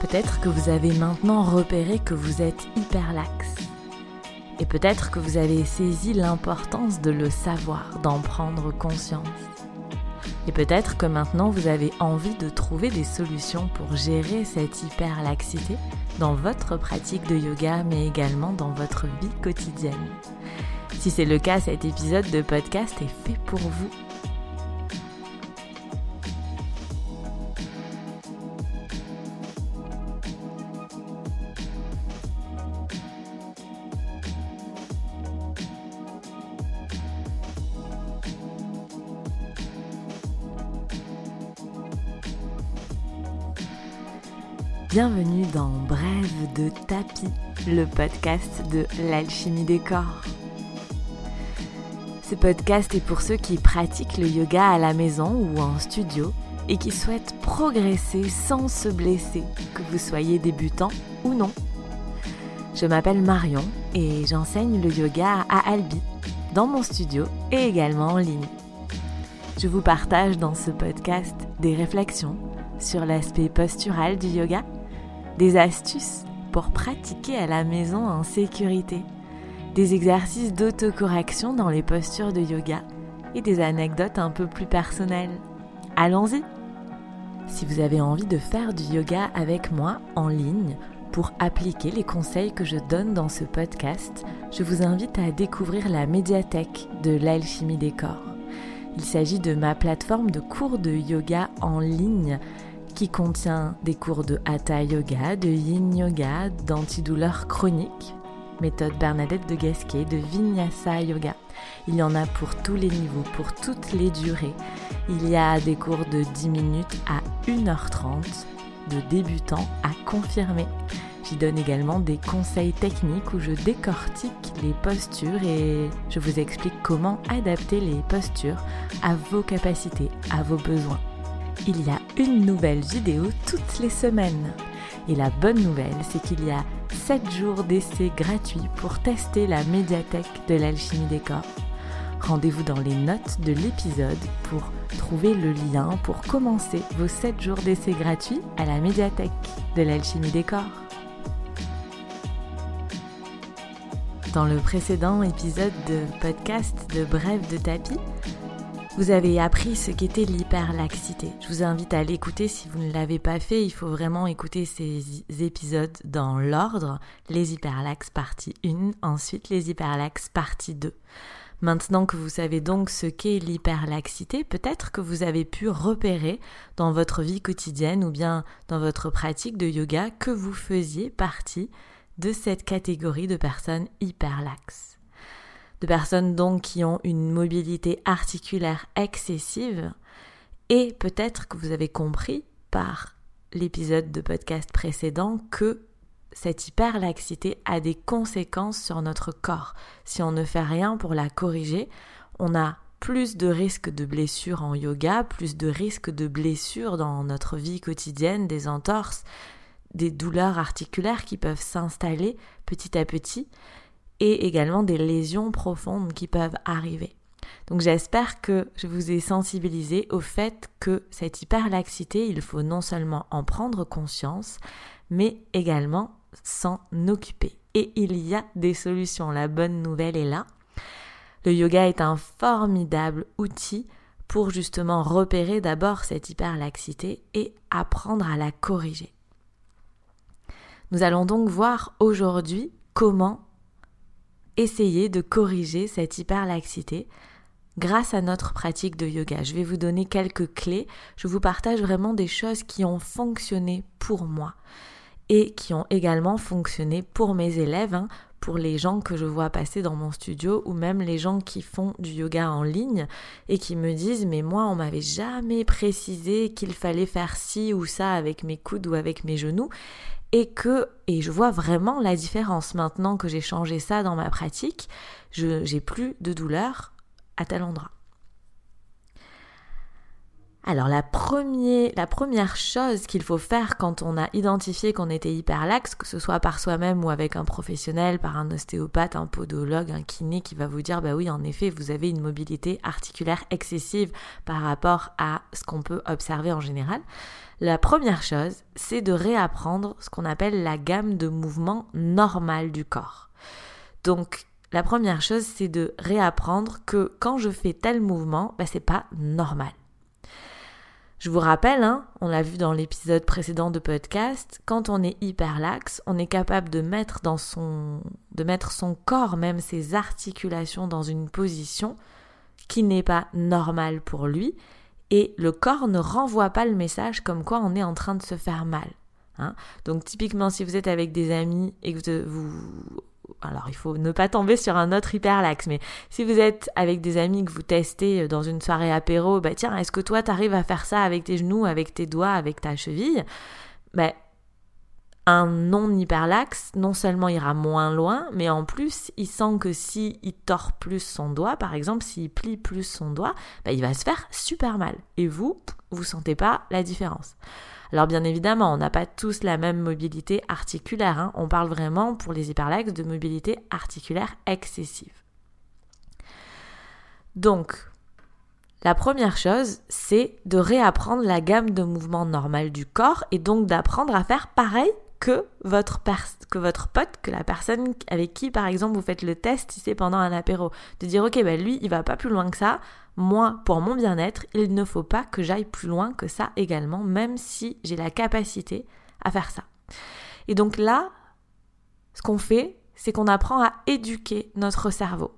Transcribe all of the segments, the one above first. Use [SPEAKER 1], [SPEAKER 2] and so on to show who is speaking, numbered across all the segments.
[SPEAKER 1] Peut-être que vous avez maintenant repéré que vous êtes hyper laxe. Et peut-être que vous avez saisi l'importance de le savoir, d'en prendre conscience. Et peut-être que maintenant vous avez envie de trouver des solutions pour gérer cette hyperlaxité dans votre pratique de yoga mais également dans votre vie quotidienne. Si c'est le cas, cet épisode de podcast est fait pour vous. Bienvenue dans Brève de tapis, le podcast de l'alchimie des corps. Ce podcast est pour ceux qui pratiquent le yoga à la maison ou en studio et qui souhaitent progresser sans se blesser, que vous soyez débutant ou non. Je m'appelle Marion et j'enseigne le yoga à Albi, dans mon studio et également en ligne. Je vous partage dans ce podcast des réflexions sur l'aspect postural du yoga des astuces pour pratiquer à la maison en sécurité, des exercices d'autocorrection dans les postures de yoga et des anecdotes un peu plus personnelles. Allons-y Si vous avez envie de faire du yoga avec moi en ligne pour appliquer les conseils que je donne dans ce podcast, je vous invite à découvrir la médiathèque de l'alchimie des corps. Il s'agit de ma plateforme de cours de yoga en ligne qui contient des cours de Hatha Yoga, de Yin Yoga, d'antidouleur chronique, méthode Bernadette de Gasquet, de Vinyasa Yoga. Il y en a pour tous les niveaux, pour toutes les durées. Il y a des cours de 10 minutes à 1h30, de débutants à confirmés. J'y donne également des conseils techniques où je décortique les postures et je vous explique comment adapter les postures à vos capacités, à vos besoins il y a une nouvelle vidéo toutes les semaines. Et la bonne nouvelle, c'est qu'il y a 7 jours d'essai gratuits pour tester la médiathèque de l'alchimie des corps. Rendez-vous dans les notes de l'épisode pour trouver le lien pour commencer vos 7 jours d'essai gratuits à la médiathèque de l'alchimie des corps. Dans le précédent épisode de podcast de Brève de tapis, vous avez appris ce qu'était l'hyperlaxité. Je vous invite à l'écouter si vous ne l'avez pas fait. Il faut vraiment écouter ces épisodes dans l'ordre. Les hyperlaxes partie 1, ensuite les hyperlaxes partie 2. Maintenant que vous savez donc ce qu'est l'hyperlaxité, peut-être que vous avez pu repérer dans votre vie quotidienne ou bien dans votre pratique de yoga que vous faisiez partie de cette catégorie de personnes hyperlaxes de personnes donc qui ont une mobilité articulaire excessive, et peut-être que vous avez compris par l'épisode de podcast précédent que cette hyperlaxité a des conséquences sur notre corps. Si on ne fait rien pour la corriger, on a plus de risques de blessures en yoga, plus de risques de blessures dans notre vie quotidienne, des entorses, des douleurs articulaires qui peuvent s'installer petit à petit et également des lésions profondes qui peuvent arriver. Donc j'espère que je vous ai sensibilisé au fait que cette hyperlaxité, il faut non seulement en prendre conscience, mais également s'en occuper. Et il y a des solutions. La bonne nouvelle est là. Le yoga est un formidable outil pour justement repérer d'abord cette hyperlaxité et apprendre à la corriger. Nous allons donc voir aujourd'hui comment essayer de corriger cette hyperlaxité grâce à notre pratique de yoga. Je vais vous donner quelques clés. Je vous partage vraiment des choses qui ont fonctionné pour moi et qui ont également fonctionné pour mes élèves, hein, pour les gens que je vois passer dans mon studio ou même les gens qui font du yoga en ligne et qui me disent mais moi on m'avait jamais précisé qu'il fallait faire ci ou ça avec mes coudes ou avec mes genoux et que, et je vois vraiment la différence maintenant que j'ai changé ça dans ma pratique, je j'ai plus de douleur à tel endroit. alors la, la première chose qu'il faut faire quand on a identifié qu'on était hyperlaxe, que ce soit par soi-même ou avec un professionnel, par un ostéopathe, un podologue, un kiné qui va vous dire bah oui en effet vous avez une mobilité articulaire excessive par rapport à ce qu'on peut observer en général. La première chose, c'est de réapprendre ce qu'on appelle la gamme de mouvements normale du corps. Donc la première chose, c'est de réapprendre que quand je fais tel mouvement, bah, c'est pas normal. Je vous rappelle, hein, on l'a vu dans l'épisode précédent de podcast, quand on est hyperlaxe, on est capable de mettre son corps, même ses articulations dans une position qui n'est pas normale pour lui, et le corps ne renvoie pas le message comme quoi on est en train de se faire mal. Hein. Donc typiquement, si vous êtes avec des amis et que vous alors il faut ne pas tomber sur un autre hyperlaxe, mais si vous êtes avec des amis que vous testez dans une soirée apéro, bah tiens, est-ce que toi t'arrives à faire ça avec tes genoux, avec tes doigts, avec ta cheville? Bah, un non hyperlaxe, non seulement ira moins loin, mais en plus, il sent que si il tord plus son doigt, par exemple, s'il plie plus son doigt, bah, il va se faire super mal. Et vous, vous sentez pas la différence. Alors bien évidemment, on n'a pas tous la même mobilité articulaire. Hein. On parle vraiment pour les hyperlaxes de mobilité articulaire excessive. Donc, la première chose, c'est de réapprendre la gamme de mouvements normales du corps et donc d'apprendre à faire pareil que votre, que votre pote, que la personne avec qui, par exemple, vous faites le test si c'est pendant un apéro. De dire, ok, ben lui, il va pas plus loin que ça. Moi, pour mon bien-être, il ne faut pas que j'aille plus loin que ça également, même si j'ai la capacité à faire ça. Et donc là, ce qu'on fait, c'est qu'on apprend à éduquer notre cerveau.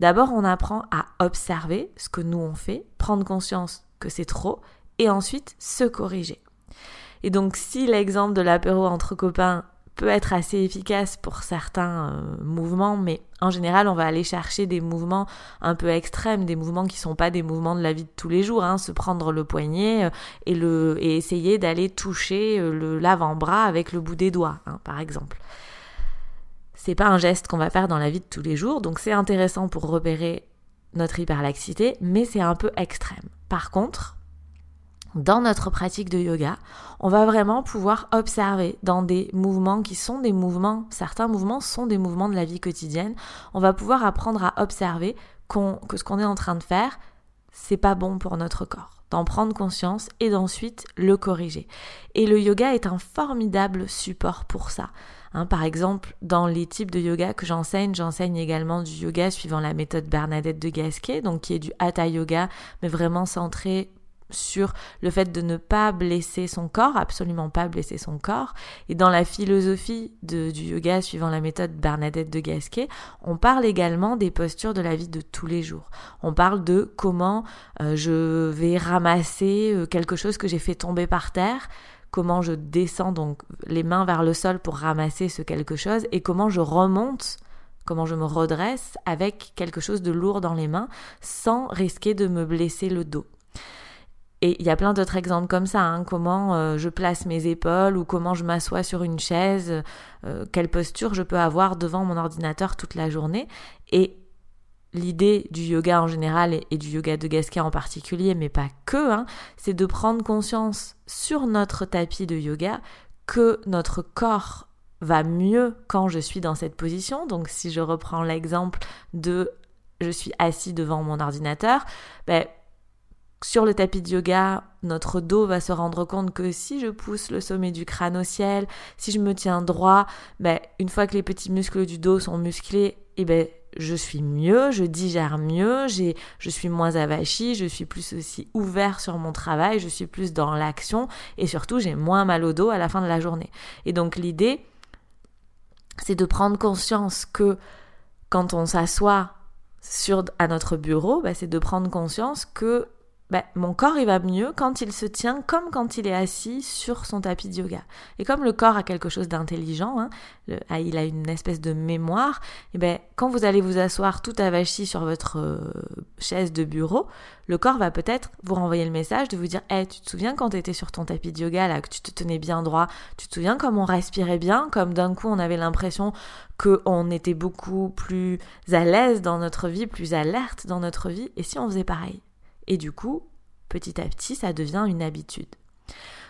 [SPEAKER 1] D'abord, on apprend à observer ce que nous on fait, prendre conscience que c'est trop, et ensuite se corriger. Et donc si l'exemple de l'apéro entre copains peut être assez efficace pour certains euh, mouvements, mais en général, on va aller chercher des mouvements un peu extrêmes, des mouvements qui sont pas des mouvements de la vie de tous les jours, hein, se prendre le poignet euh, et, le, essayer d'aller toucher euh, l'avant-bras avec le bout des doigts, hein, par exemple. C'est pas un geste qu'on va faire dans la vie de tous les jours, donc c'est intéressant pour repérer notre hyperlaxité, mais c'est un peu extrême. Par contre, dans notre pratique de yoga, on va vraiment pouvoir observer dans des mouvements qui sont des mouvements, certains mouvements sont des mouvements de la vie quotidienne, on va pouvoir apprendre à observer que ce qu'on est en train de faire, c'est pas bon pour notre corps, d'en prendre conscience et d'ensuite le corriger. Et le yoga est un formidable support pour ça. Hein, par exemple, dans les types de yoga que j'enseigne, j'enseigne également du yoga suivant la méthode Bernadette de Gasquet, donc qui est du hatha yoga, mais vraiment centré sur le fait de ne pas blesser son corps, absolument pas blesser son corps. Et dans la philosophie du yoga suivant la méthode Bernadette de Gasquet, on parle également des postures de la vie de tous les jours. On parle de comment euh, je vais ramasser euh, quelque chose que j'ai fait tomber par terre, comment je descends donc les mains vers le sol pour ramasser ce quelque chose et comment je remonte comment je me redresse avec quelque chose de lourd dans les mains sans risquer de me blesser le dos. Et il y a plein d'autres exemples comme ça, hein, comment euh, je place mes épaules ou comment je m'assois sur une chaise, euh, quelle posture je peux avoir devant mon ordinateur toute la journée. Et l'idée du yoga en général et, du yoga de Gasquet en particulier, mais pas que, hein, c'est de prendre conscience sur notre tapis de yoga que notre corps va mieux quand je suis dans cette position. Donc si je reprends l'exemple de je suis assis devant mon ordinateur, ben, sur le tapis de yoga, notre dos va se rendre compte que si je pousse le sommet du crâne au ciel, si je me tiens droit, ben, une fois que les petits muscles du dos sont musclés, eh ben, je suis mieux, je digère mieux, je suis moins avachi, je suis plus aussi ouvert sur mon travail, je suis plus dans l'action et surtout j'ai moins mal au dos à la fin de la journée. Et donc l'idée, c'est de prendre conscience que quand on s'assoit sur, à notre bureau, ben, c'est de prendre conscience que ben, mon corps il va mieux quand il se tient comme quand il est assis sur son tapis de yoga. Et comme le corps a quelque chose d'intelligent, hein, ah, il a une espèce de mémoire, et ben, quand vous allez vous asseoir tout avachi sur votre euh, chaise de bureau, le corps va peut-être vous renvoyer le message de vous dire hey, tu te souviens quand tu étais sur ton tapis de yoga là, que tu te tenais bien droit, tu te souviens comme on respirait bien, comme d'un coup on avait l'impression qu'on était beaucoup plus à l'aise dans notre vie, plus alerte dans notre vie, et si on faisait pareil? Et du coup, petit à petit, ça devient une habitude.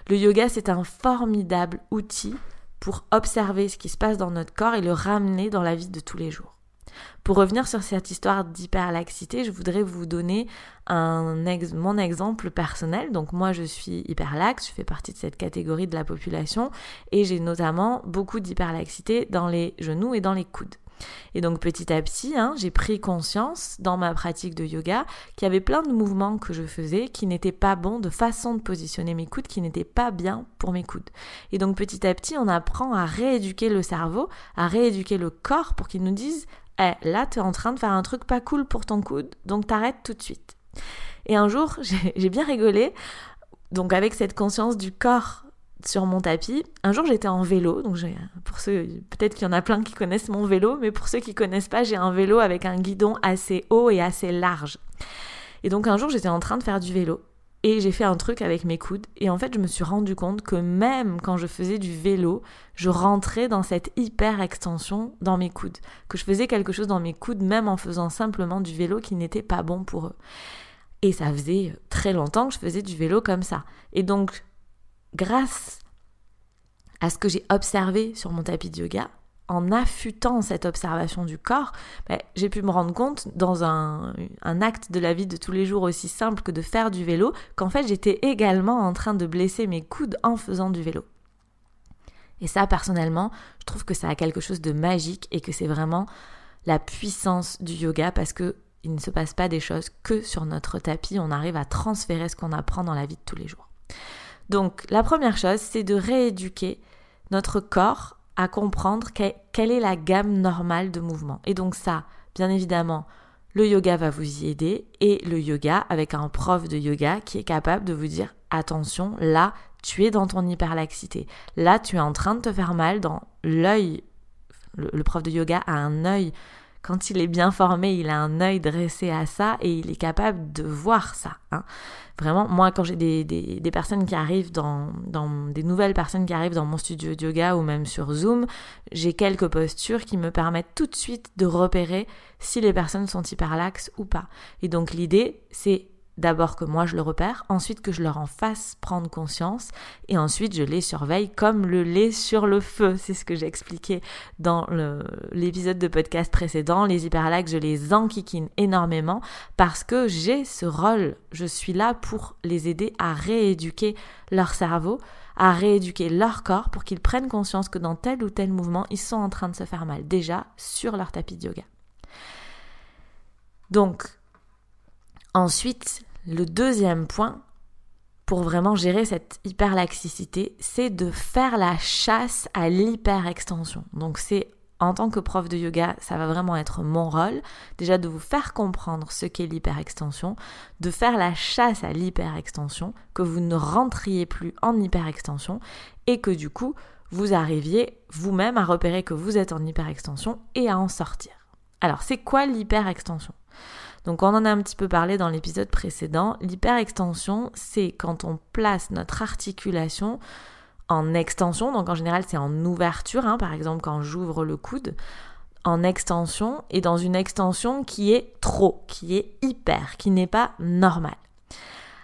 [SPEAKER 1] Le yoga, c'est un formidable outil pour observer ce qui se passe dans notre corps et le ramener dans la vie de tous les jours. Pour revenir sur cette histoire d'hyperlaxité, je voudrais vous donner mon exemple personnel. Donc moi je suis hyperlaxe, je fais partie de cette catégorie de la population et j'ai notamment beaucoup d'hyperlaxité dans les genoux et dans les coudes. Et donc petit à petit, hein, j'ai pris conscience dans ma pratique de yoga qu'il y avait plein de mouvements que je faisais qui n'étaient pas bons, de façon de positionner mes coudes qui n'étaient pas bien pour mes coudes. Et donc petit à petit, on apprend à rééduquer le cerveau, à rééduquer le corps pour qu'il nous dise eh, là, tu es en train de faire un truc pas cool pour ton coude, donc t'arrêtes tout de suite. Et un jour, j'ai bien rigolé, donc avec cette conscience du corps sur mon tapis. Un jour, j'étais en vélo, donc pour ceux, peut-être qu'il y en a plein qui connaissent mon vélo, mais pour ceux qui connaissent pas, j'ai un vélo avec un guidon assez haut et assez large. Et donc un jour, j'étais en train de faire du vélo et j'ai fait un truc avec mes coudes et en fait, je me suis rendu compte que même quand je faisais du vélo, je rentrais dans cette hyper extension dans mes coudes, que je faisais quelque chose dans mes coudes même en faisant simplement du vélo qui n'était pas bon pour eux. Et ça faisait très longtemps que je faisais du vélo comme ça. Et donc grâce à ce que j'ai observé sur mon tapis de yoga, en affûtant cette observation du corps, ben, j'ai pu me rendre compte dans un, acte de la vie de tous les jours aussi simple que de faire du vélo, qu'en fait j'étais également en train de blesser mes coudes en faisant du vélo. Et ça, personnellement, je trouve que ça a quelque chose de magique et que c'est vraiment la puissance du yoga parce que il ne se passe pas des choses que sur notre tapis, on arrive à transférer ce qu'on apprend dans la vie de tous les jours. Donc la première chose, c'est de rééduquer notre corps à comprendre quelle est la gamme normale de mouvements. Et donc ça, bien évidemment, le yoga va vous y aider et le yoga avec un prof de yoga qui est capable de vous dire attention, là, tu es dans ton hyperlaxité. Là, tu es en train de te faire mal dans l'œil. Le, prof de yoga a un œil quand il est bien formé, il a un œil dressé à ça et il est capable de voir ça. Hein. Vraiment, moi, quand j'ai des, des, personnes qui arrivent dans, dans, des nouvelles personnes qui arrivent dans mon studio de yoga ou même sur Zoom, j'ai quelques postures qui me permettent tout de suite de repérer si les personnes sont hyperlaxes ou pas. Et donc l'idée, c'est D'abord que moi je le repère, ensuite que je leur en fasse prendre conscience, et ensuite je les surveille comme le lait sur le feu. C'est ce que j'ai expliqué dans l'épisode de podcast précédent. Les hyperlaxes, je les enquiquine énormément parce que j'ai ce rôle. Je suis là pour les aider à rééduquer leur cerveau, à rééduquer leur corps pour qu'ils prennent conscience que dans tel ou tel mouvement, ils sont en train de se faire mal, déjà sur leur tapis de yoga. Donc, Ensuite, le deuxième point pour vraiment gérer cette hyperlaxicité, c'est de faire la chasse à l'hyperextension. Donc c'est en tant que prof de yoga, ça va vraiment être mon rôle, déjà de vous faire comprendre ce qu'est l'hyperextension, de faire la chasse à l'hyperextension, que vous ne rentriez plus en hyperextension et que du coup, vous arriviez vous-même à repérer que vous êtes en hyperextension et à en sortir. Alors, c'est quoi l'hyperextension? Donc on en a un petit peu parlé dans l'épisode précédent. L'hyperextension, c'est quand on place notre articulation en extension, donc en général c'est en ouverture, hein, par exemple quand j'ouvre le coude, en extension et dans une extension qui est trop, qui est hyper, qui n'est pas normale.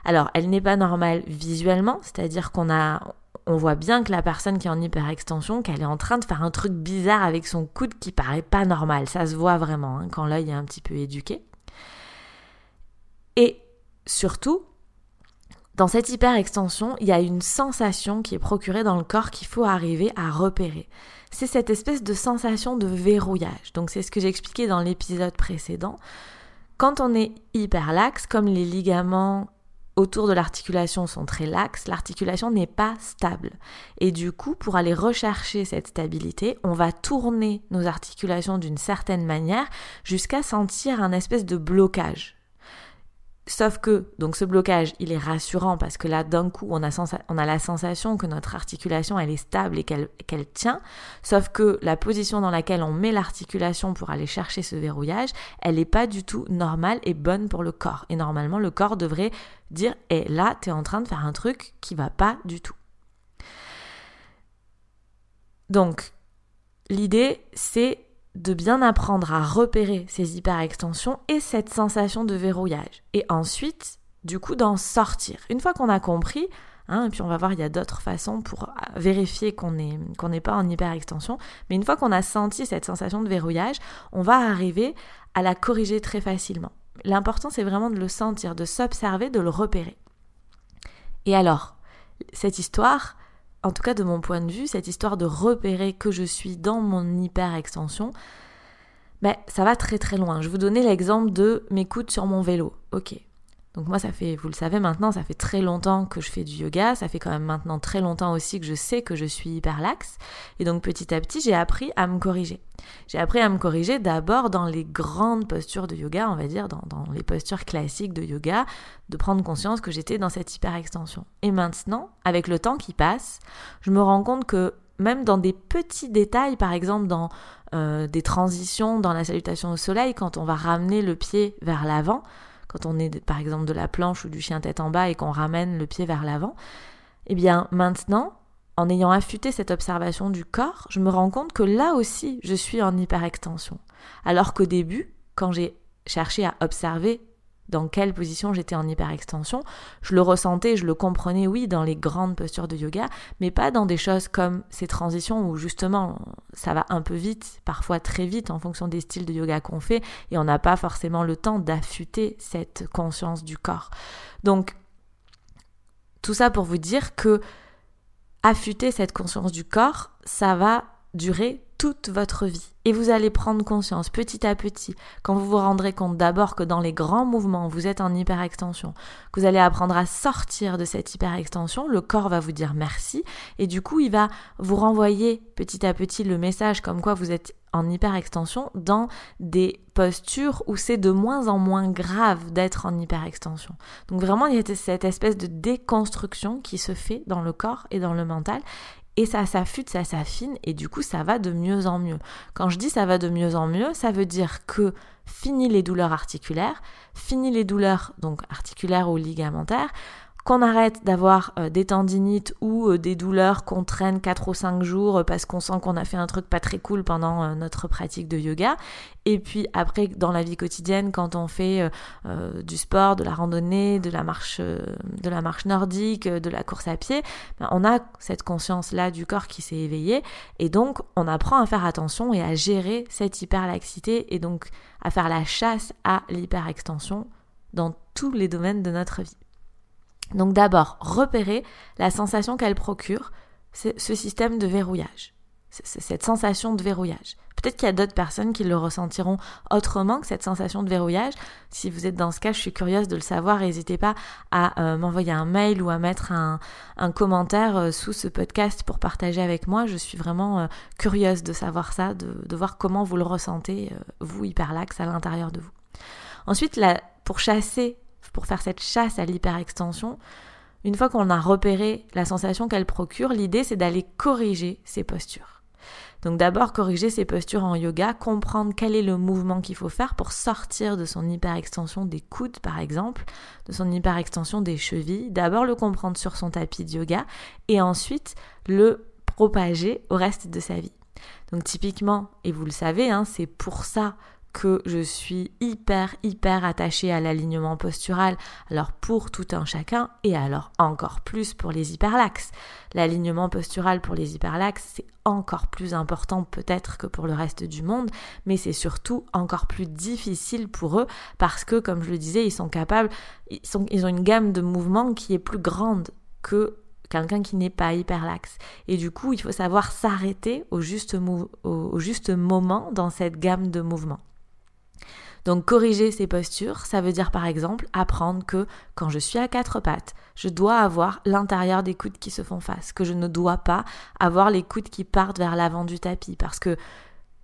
[SPEAKER 1] Alors elle n'est pas normale visuellement, c'est-à-dire qu'on a, on voit bien que la personne qui est en hyperextension, qu'elle est en train de faire un truc bizarre avec son coude qui paraît pas normal. Ça se voit vraiment hein, quand l'œil est un petit peu éduqué. Surtout, dans cette hyper-extension, il y a une sensation qui est procurée dans le corps qu'il faut arriver à repérer. C'est cette espèce de sensation de verrouillage. Donc c'est ce que j'ai expliqué dans l'épisode précédent. Quand on est hyper laxe, comme les ligaments autour de l'articulation sont très laxes, l'articulation n'est pas stable. Et du coup, pour aller rechercher cette stabilité, on va tourner nos articulations d'une certaine manière jusqu'à sentir un espèce de blocage. Sauf que, donc ce blocage, il est rassurant parce que là, d'un coup, on a, la sensation que notre articulation, elle est stable et qu'elle tient. Sauf que la position dans laquelle on met l'articulation pour aller chercher ce verrouillage, elle n'est pas du tout normale et bonne pour le corps. Et normalement, le corps devrait dire, eh là, tu es en train de faire un truc qui va pas du tout. Donc, l'idée, c'est de bien apprendre à repérer ces hyperextensions et cette sensation de verrouillage. Et ensuite, du coup d'en sortir. Une fois qu'on a compris, hein, et puis on va voir, il y a d'autres façons pour vérifier qu'on n'est qu'on n'est pas en hyperextension, mais une fois qu'on a senti cette sensation de verrouillage, on va arriver à la corriger très facilement. L'important, c'est vraiment de le sentir, de s'observer, de le repérer. Et alors, cette histoire, en tout cas de mon point de vue, cette histoire de repérer que je suis dans mon hyper-extension, ben, ça va très très loin. Je vais vous donner l'exemple de mes coudes sur mon vélo. Ok, donc moi, ça fait, vous le savez maintenant, ça fait très longtemps que je fais du yoga, ça fait quand même maintenant très longtemps aussi que je sais que je suis hyper laxe. Et donc petit à petit, j'ai appris à me corriger. J'ai appris à me corriger d'abord dans les grandes postures de yoga, on va dire, dans, les postures classiques de yoga, de prendre conscience que j'étais dans cette hyper extension. Et maintenant, avec le temps qui passe, je me rends compte que même dans des petits détails, par exemple dans euh, des transitions dans la salutation au soleil, quand on va ramener le pied vers l'avant, quand on est par exemple de la planche ou du chien tête en bas et qu'on ramène le pied vers l'avant, eh bien maintenant, en ayant affûté cette observation du corps, je me rends compte que là aussi, je suis en hyperextension. Alors qu'au début, quand j'ai cherché à observer dans quelle position j'étais en hyperextension. Je le ressentais, je le comprenais, oui, dans les grandes postures de yoga, mais pas dans des choses comme ces transitions où justement ça va un peu vite, parfois très vite en fonction des styles de yoga qu'on fait, et on n'a pas forcément le temps d'affûter cette conscience du corps. Donc, tout ça pour vous dire que affûter cette conscience du corps, ça va durer toute votre vie. Et vous allez prendre conscience petit à petit, quand vous vous rendrez compte d'abord que dans les grands mouvements, vous êtes en hyperextension, que vous allez apprendre à sortir de cette hyperextension, le corps va vous dire merci, et du coup, il va vous renvoyer petit à petit le message comme quoi vous êtes en hyperextension dans des postures où c'est de moins en moins grave d'être en hyperextension. Donc vraiment, il y a cette espèce de déconstruction qui se fait dans le corps et dans le mental et ça s'affûte, ça s'affine, et du coup ça va de mieux en mieux. Quand je dis ça va de mieux en mieux, ça veut dire que fini les douleurs articulaires, fini les douleurs donc articulaires ou ligamentaires, qu'on arrête d'avoir euh, des tendinites ou euh, des douleurs qu'on traîne 4 ou 5 jours parce qu'on sent qu'on a fait un truc pas très cool pendant euh, notre pratique de yoga. Et puis après, dans la vie quotidienne, quand on fait du sport, de la randonnée, de la marche, de la marche nordique, de la course à pied, ben, on a cette conscience-là du corps qui s'est éveillée. Et donc, on apprend à faire attention et à gérer cette hyperlaxité et donc à faire la chasse à l'hyperextension dans tous les domaines de notre vie. Donc d'abord, repérer la sensation qu'elle procure, ce système de verrouillage, cette sensation de verrouillage. Peut-être qu'il y a d'autres personnes qui le ressentiront autrement que cette sensation de verrouillage. Si vous êtes dans ce cas, je suis curieuse de le savoir. N'hésitez pas à euh, m'envoyer un mail ou à mettre un, commentaire euh, sous ce podcast pour partager avec moi. Je suis vraiment euh, curieuse de savoir ça, de, voir comment vous le ressentez, vous, hyperlax, à l'intérieur de vous. Ensuite, pour chasser pour faire cette chasse à l'hyperextension, une fois qu'on a repéré la sensation qu'elle procure, l'idée c'est d'aller corriger ses postures. Donc d'abord corriger ses postures en yoga, comprendre quel est le mouvement qu'il faut faire pour sortir de son hyperextension des coudes par exemple, de son hyperextension des chevilles, d'abord le comprendre sur son tapis de yoga et ensuite le propager au reste de sa vie. Donc typiquement, et vous le savez, hein, c'est pour ça que je suis hyper hyper attachée à l'alignement postural, alors pour tout un chacun et alors encore plus pour les hyperlaxes. L'alignement postural pour les hyperlaxes, c'est encore plus important peut-être que pour le reste du monde, mais c'est surtout encore plus difficile pour eux parce que comme je le disais, ils sont capables ils, sont, ils ont une gamme de mouvements qui est plus grande que quelqu'un qui n'est pas hyperlaxe. Et du coup, il faut savoir s'arrêter au juste, au juste moment dans cette gamme de mouvements. Donc corriger ses postures, ça veut dire par exemple apprendre que quand je suis à quatre pattes, je dois avoir l'intérieur des coudes qui se font face, que je ne dois pas avoir les coudes qui partent vers l'avant du tapis parce que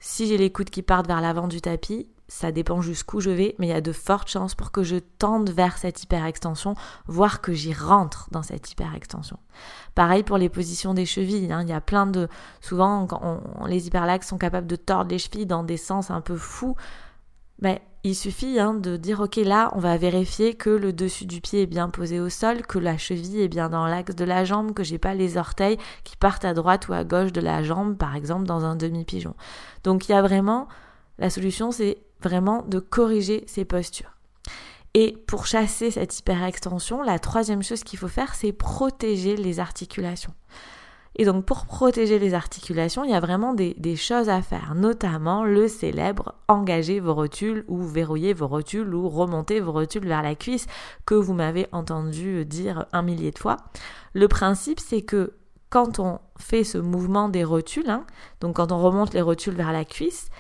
[SPEAKER 1] si j'ai les coudes qui partent vers l'avant du tapis, ça dépend jusqu'où je vais, mais il y a de fortes chances pour que je tende vers cette hyperextension, voire que j'y rentre dans cette hyperextension. Pareil pour les positions des chevilles, hein. il y a plein de... Souvent, les hyperlaxes sont capables de tordre les chevilles dans des sens un peu fous, mais il suffit hein, de dire ok là on va vérifier que le dessus du pied est bien posé au sol, que la cheville est bien dans l'axe de la jambe, que j'ai pas les orteils qui partent à droite ou à gauche de la jambe par exemple dans un demi-pigeon. Donc il y a vraiment la solution c'est vraiment de corriger ces postures. Et pour chasser cette hyperextension, la troisième chose qu'il faut faire, c'est protéger les articulations. Et donc pour protéger les articulations, il y a vraiment des, choses à faire, notamment le célèbre engager vos rotules ou verrouiller vos rotules ou remonter vos rotules vers la cuisse que vous m'avez entendu dire un millier de fois. Le principe c'est que quand on fait ce mouvement des rotules, hein, donc quand on remonte les rotules vers la cuisse,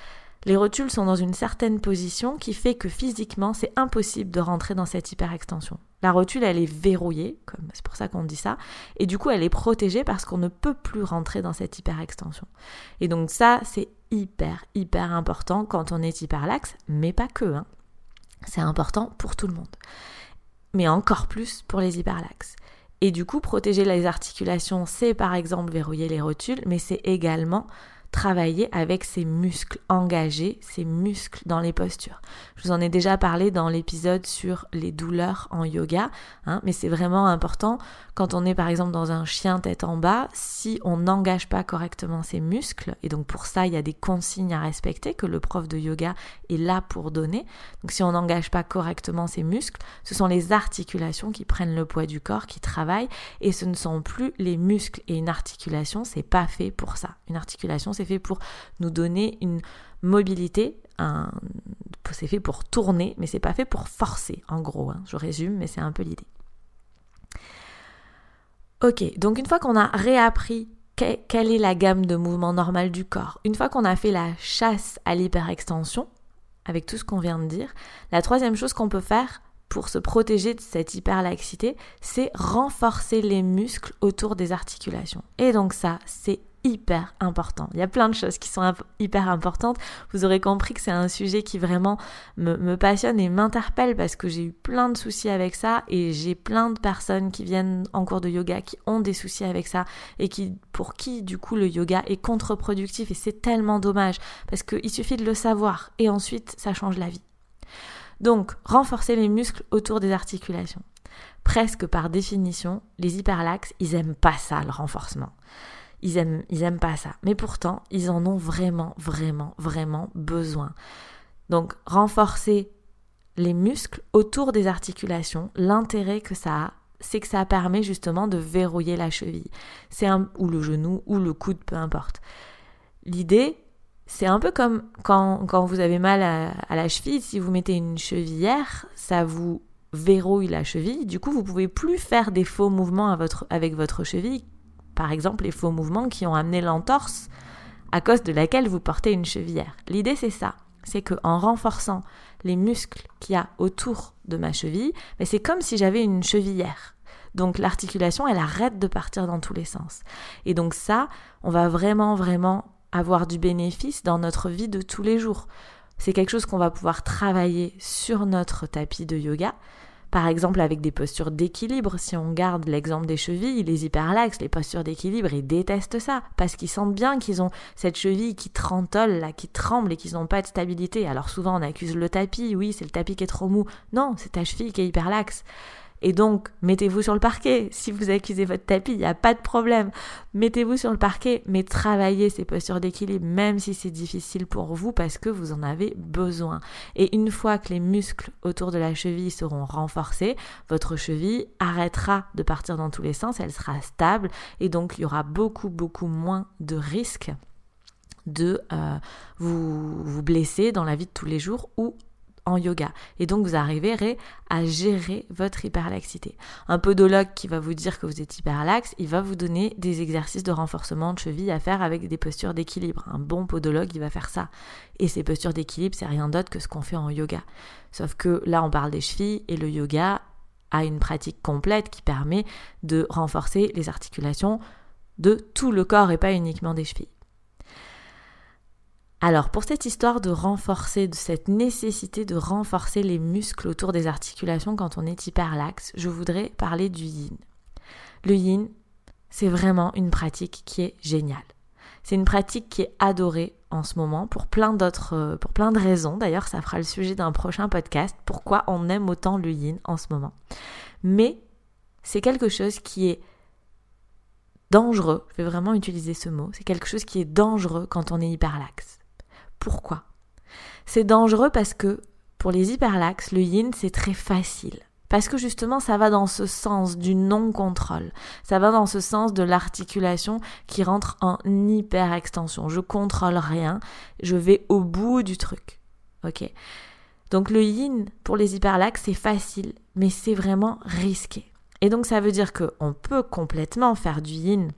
[SPEAKER 1] les rotules sont dans une certaine position qui fait que physiquement, c'est impossible de rentrer dans cette hyperextension. La rotule, elle est verrouillée, c'est pour ça qu'on dit ça, et du coup, elle est protégée parce qu'on ne peut plus rentrer dans cette hyperextension. Et donc ça, c'est hyper, hyper important quand on est hyperlaxe, mais pas que. Hein. C'est important pour tout le monde. Mais encore plus pour les hyperlaxes. Et du coup, protéger les articulations, c'est par exemple verrouiller les rotules, mais c'est également travailler avec ses muscles, engagés, ses muscles dans les postures. Je vous en ai déjà parlé dans l'épisode sur les douleurs en yoga, hein, mais c'est vraiment important quand on est par exemple dans un chien tête en bas, si on n'engage pas correctement ses muscles, et donc pour ça il y a des consignes à respecter que le prof de yoga est là pour donner. Donc si on n'engage pas correctement ses muscles, ce sont les articulations qui prennent le poids du corps, qui travaillent, et ce ne sont plus les muscles et une articulation, c'est pas fait pour ça. Une articulation c'est fait pour nous donner une mobilité, c'est fait pour tourner, mais c'est pas fait pour forcer, en gros. Hein. Je résume, mais c'est un peu l'idée. Ok, donc une fois qu'on a réappris quelle est la gamme de mouvements normales du corps, une fois qu'on a fait la chasse à l'hyperextension, avec tout ce qu'on vient de dire, la troisième chose qu'on peut faire pour se protéger de cette hyperlaxité, c'est renforcer les muscles autour des articulations. Et donc ça, c'est hyper important. Il y a plein de choses qui sont hyper importantes. Vous aurez compris que c'est un sujet qui vraiment me, passionne et m'interpelle parce que j'ai eu plein de soucis avec ça et j'ai plein de personnes qui viennent en cours de yoga qui ont des soucis avec ça et qui, pour qui du coup le yoga est contre-productif et c'est tellement dommage parce qu'il suffit de le savoir et ensuite ça change la vie. Donc, renforcer les muscles autour des articulations. Presque par définition, les hyperlaxes, ils aiment pas ça, le renforcement. Ils aiment, pas ça. Mais pourtant, ils en ont vraiment, vraiment, vraiment besoin. Donc, renforcer les muscles autour des articulations, l'intérêt que ça a, c'est que ça permet justement de verrouiller la cheville. C'est un, ou le genou, ou le coude, peu importe. L'idée, c'est un peu comme quand, quand vous avez mal à, la cheville, si vous mettez une chevillère, ça vous verrouille la cheville. Du coup, vous pouvez plus faire des faux mouvements avec votre cheville par exemple les faux mouvements qui ont amené l'entorse à cause de laquelle vous portez une chevillère. L'idée c'est ça, c'est que en renforçant les muscles qu'il y a autour de ma cheville, mais c'est comme si j'avais une chevillère. Donc l'articulation, elle arrête de partir dans tous les sens. Et donc ça, on va vraiment vraiment avoir du bénéfice dans notre vie de tous les jours. C'est quelque chose qu'on va pouvoir travailler sur notre tapis de yoga, par exemple, avec des postures d'équilibre, si on garde l'exemple des chevilles, les hyperlaxes, les postures d'équilibre, ils détestent ça parce qu'ils sentent bien qu'ils ont cette cheville qui trentole, qui tremble et qu'ils n'ont pas de stabilité. Alors souvent on accuse le tapis, oui, c'est le tapis qui est trop mou. Non, c'est ta cheville qui est hyperlaxe. Et donc, mettez-vous sur le parquet. Si vous accusez votre tapis, il n'y a pas de problème. Mettez-vous sur le parquet, mais travaillez ces postures d'équilibre, même si c'est difficile pour vous, parce que vous en avez besoin. Et une fois que les muscles autour de la cheville seront renforcés, votre cheville arrêtera de partir dans tous les sens, elle sera stable, et donc il y aura beaucoup, beaucoup moins de risques de euh, vous, vous blesser dans la vie de tous les jours ou yoga. Et donc vous arriverez à gérer votre hyperlaxité. Un podologue qui va vous dire que vous êtes hyperlaxe, il va vous donner des exercices de renforcement de cheville à faire avec des postures d'équilibre. Un bon podologue, il va faire ça. Et ces postures d'équilibre, c'est rien d'autre que ce qu'on fait en yoga. Sauf que là, on parle des chevilles et le yoga a une pratique complète qui permet de renforcer les articulations de tout le corps et pas uniquement des chevilles. Alors pour cette histoire de renforcer, de cette nécessité de renforcer les muscles autour des articulations quand on est hyperlaxe, je voudrais parler du yin. Le yin, c'est vraiment une pratique qui est géniale. C'est une pratique qui est adorée en ce moment pour plein d'autres, euh, pour plein de raisons. D'ailleurs, ça fera le sujet d'un prochain podcast. Pourquoi on aime autant le yin en ce moment. Mais c'est quelque chose qui est dangereux. Je vais vraiment utiliser ce mot. C'est quelque chose qui est dangereux quand on est hyperlaxe. Pourquoi C'est dangereux parce que pour les hyperlaxes, le yin, c'est très facile. Parce que justement, ça va dans ce sens du non-contrôle. Ça va dans ce sens de l'articulation qui rentre en hyper-extension. Je contrôle rien, je vais au bout du truc. Ok Donc le yin pour les hyperlaxes, c'est facile, mais c'est vraiment risqué. Et donc ça veut dire qu'on peut complètement faire du yin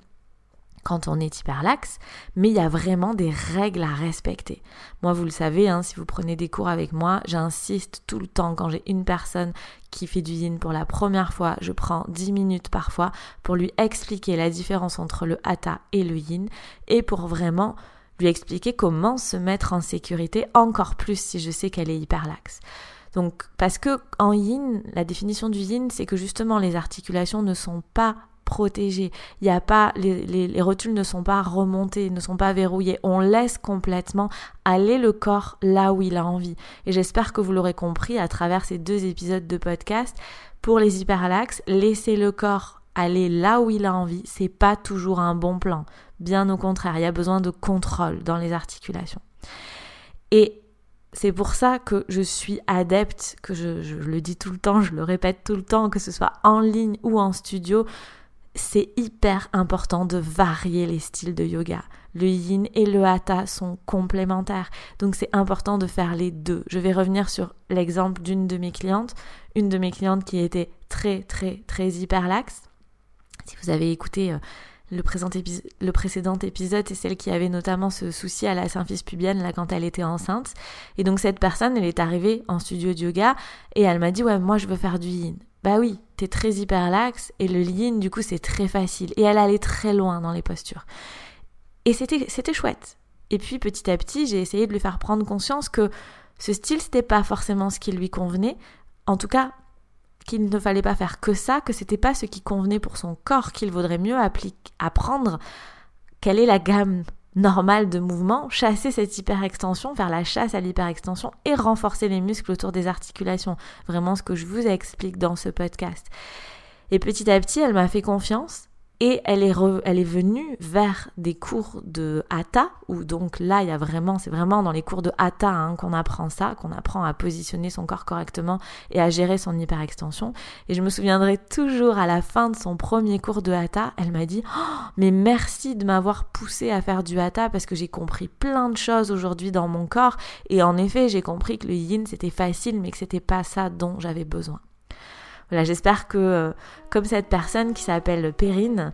[SPEAKER 1] quand on est hyperlaxe, mais il y a vraiment des règles à respecter. Moi, vous le savez, hein, si vous prenez des cours avec moi, j'insiste tout le temps quand j'ai une personne qui fait du yin pour la première fois, je prends 10 minutes parfois pour lui expliquer la différence entre le hatha et le yin et pour vraiment lui expliquer comment se mettre en sécurité encore plus si je sais qu'elle est hyperlaxe. Donc, parce que en yin, la définition du yin, c'est que justement les articulations ne sont pas protégé. Il y a pas, les, les, rotules ne sont pas remontées, ne sont pas verrouillées. On laisse complètement aller le corps là où il a envie. Et j'espère que vous l'aurez compris à travers ces deux épisodes de podcast. Pour les hyperlaxes, laisser le corps aller là où il a envie, c'est pas toujours un bon plan. Bien au contraire, il y a besoin de contrôle dans les articulations. Et c'est pour ça que je suis adepte, que je, le dis tout le temps, je le répète tout le temps, que ce soit en ligne ou en studio, c'est hyper important de varier les styles de yoga. Le yin et le hatha sont complémentaires, donc c'est important de faire les deux. Je vais revenir sur l'exemple d'une de mes clientes, une de mes clientes qui était très très très hyperlaxe. Si vous avez écouté euh, le, le, précédent épisode, c'est celle qui avait notamment ce souci à la symphyse pubienne là quand elle était enceinte. Et donc cette personne, elle est arrivée en studio de yoga et elle m'a dit ouais moi je veux faire du yin. Bah oui, t'es très hyperlaxe et le yin du coup c'est très facile et elle allait très loin dans les postures. Et c'était c'était chouette. Et puis petit à petit, j'ai essayé de lui faire prendre conscience que ce style c'était pas forcément ce qui lui convenait, en tout cas qu'il ne fallait pas faire que ça, que c'était pas ce qui convenait pour son corps, qu'il vaudrait mieux apprendre quelle est la gamme normal de mouvement, chasser cette hyperextension, faire la chasse à l'hyperextension et renforcer les muscles autour des articulations. Vraiment ce que je vous explique dans ce podcast. Et petit à petit, elle m'a fait confiance et elle est, elle est venue vers des cours de hatha, où donc là, il y a vraiment, c'est vraiment dans les cours de hatha hein, qu'on apprend ça, qu'on apprend à positionner son corps correctement et à gérer son hyperextension. Et je me souviendrai toujours à la fin de son premier cours de hatha, elle m'a dit oh, Mais merci de m'avoir poussé à faire du hatha parce que j'ai compris plein de choses aujourd'hui dans mon corps. Et en effet, j'ai compris que le yin c'était facile, mais que c'était pas ça dont j'avais besoin. Voilà, j'espère que, euh, comme cette personne qui s'appelle Perrine,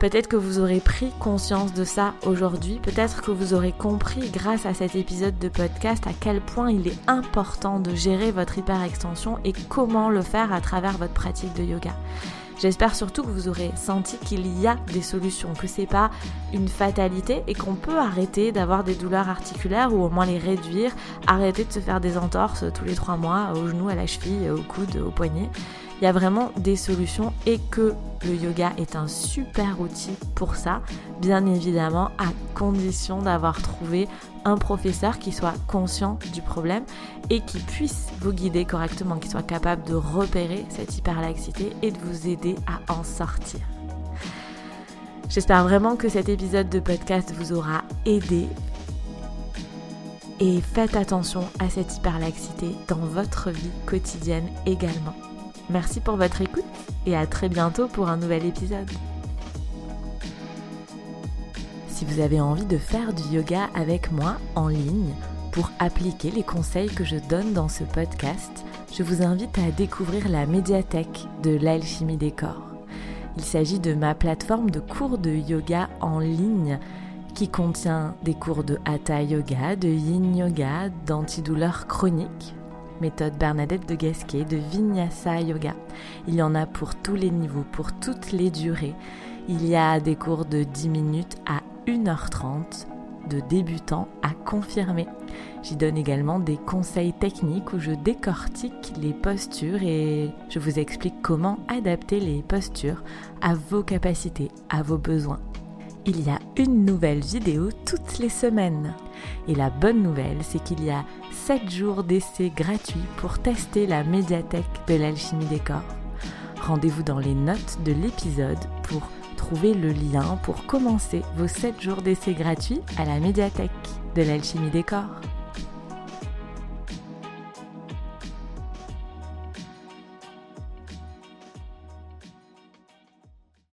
[SPEAKER 1] peut-être que vous aurez pris conscience de ça aujourd'hui, peut-être que vous aurez compris grâce à cet épisode de podcast à quel point il est important de gérer votre hyperextension et comment le faire à travers votre pratique de yoga. J'espère surtout que vous aurez senti qu'il y a des solutions, que c'est pas une fatalité et qu'on peut arrêter d'avoir des douleurs articulaires ou au moins les réduire, arrêter de se faire des entorses tous les trois mois au genou, à la cheville, au coude, au poignet il y a vraiment des solutions et que le yoga est un super outil pour ça, bien évidemment à condition d'avoir trouvé un professeur qui soit conscient du problème et qui puisse vous guider correctement, qui soit capable de repérer cette hyperlaxité et de vous aider à en sortir. J'espère vraiment que cet épisode de podcast vous aura aidé et faites attention à cette hyperlaxité dans votre vie quotidienne également. Merci pour votre écoute et à très bientôt pour un nouvel épisode. Si vous avez envie de faire du yoga avec moi en ligne pour appliquer les conseils que je donne dans ce podcast, je vous invite à découvrir la médiathèque de l'alchimie des corps. Il s'agit de ma plateforme de cours de yoga en ligne qui contient des cours de hatha yoga, de yin yoga, d'antidouleur chronique, méthode Bernadette de Gasquet, de Vinyasa Yoga. Il y en a pour tous les niveaux, pour toutes les durées. Il y a des cours de 10 minutes à 1h30, de débutants à confirmés. J'y donne également des conseils techniques où je décortique les postures et je vous explique comment adapter les postures à vos capacités, à vos besoins il y a une nouvelle vidéo toutes les semaines. Et la bonne nouvelle, c'est qu'il y a 7 jours d'essai gratuits pour tester la médiathèque de l'alchimie des corps. Rendez-vous dans les notes de l'épisode pour trouver le lien pour commencer vos 7 jours d'essai gratuits à la médiathèque de l'alchimie des corps.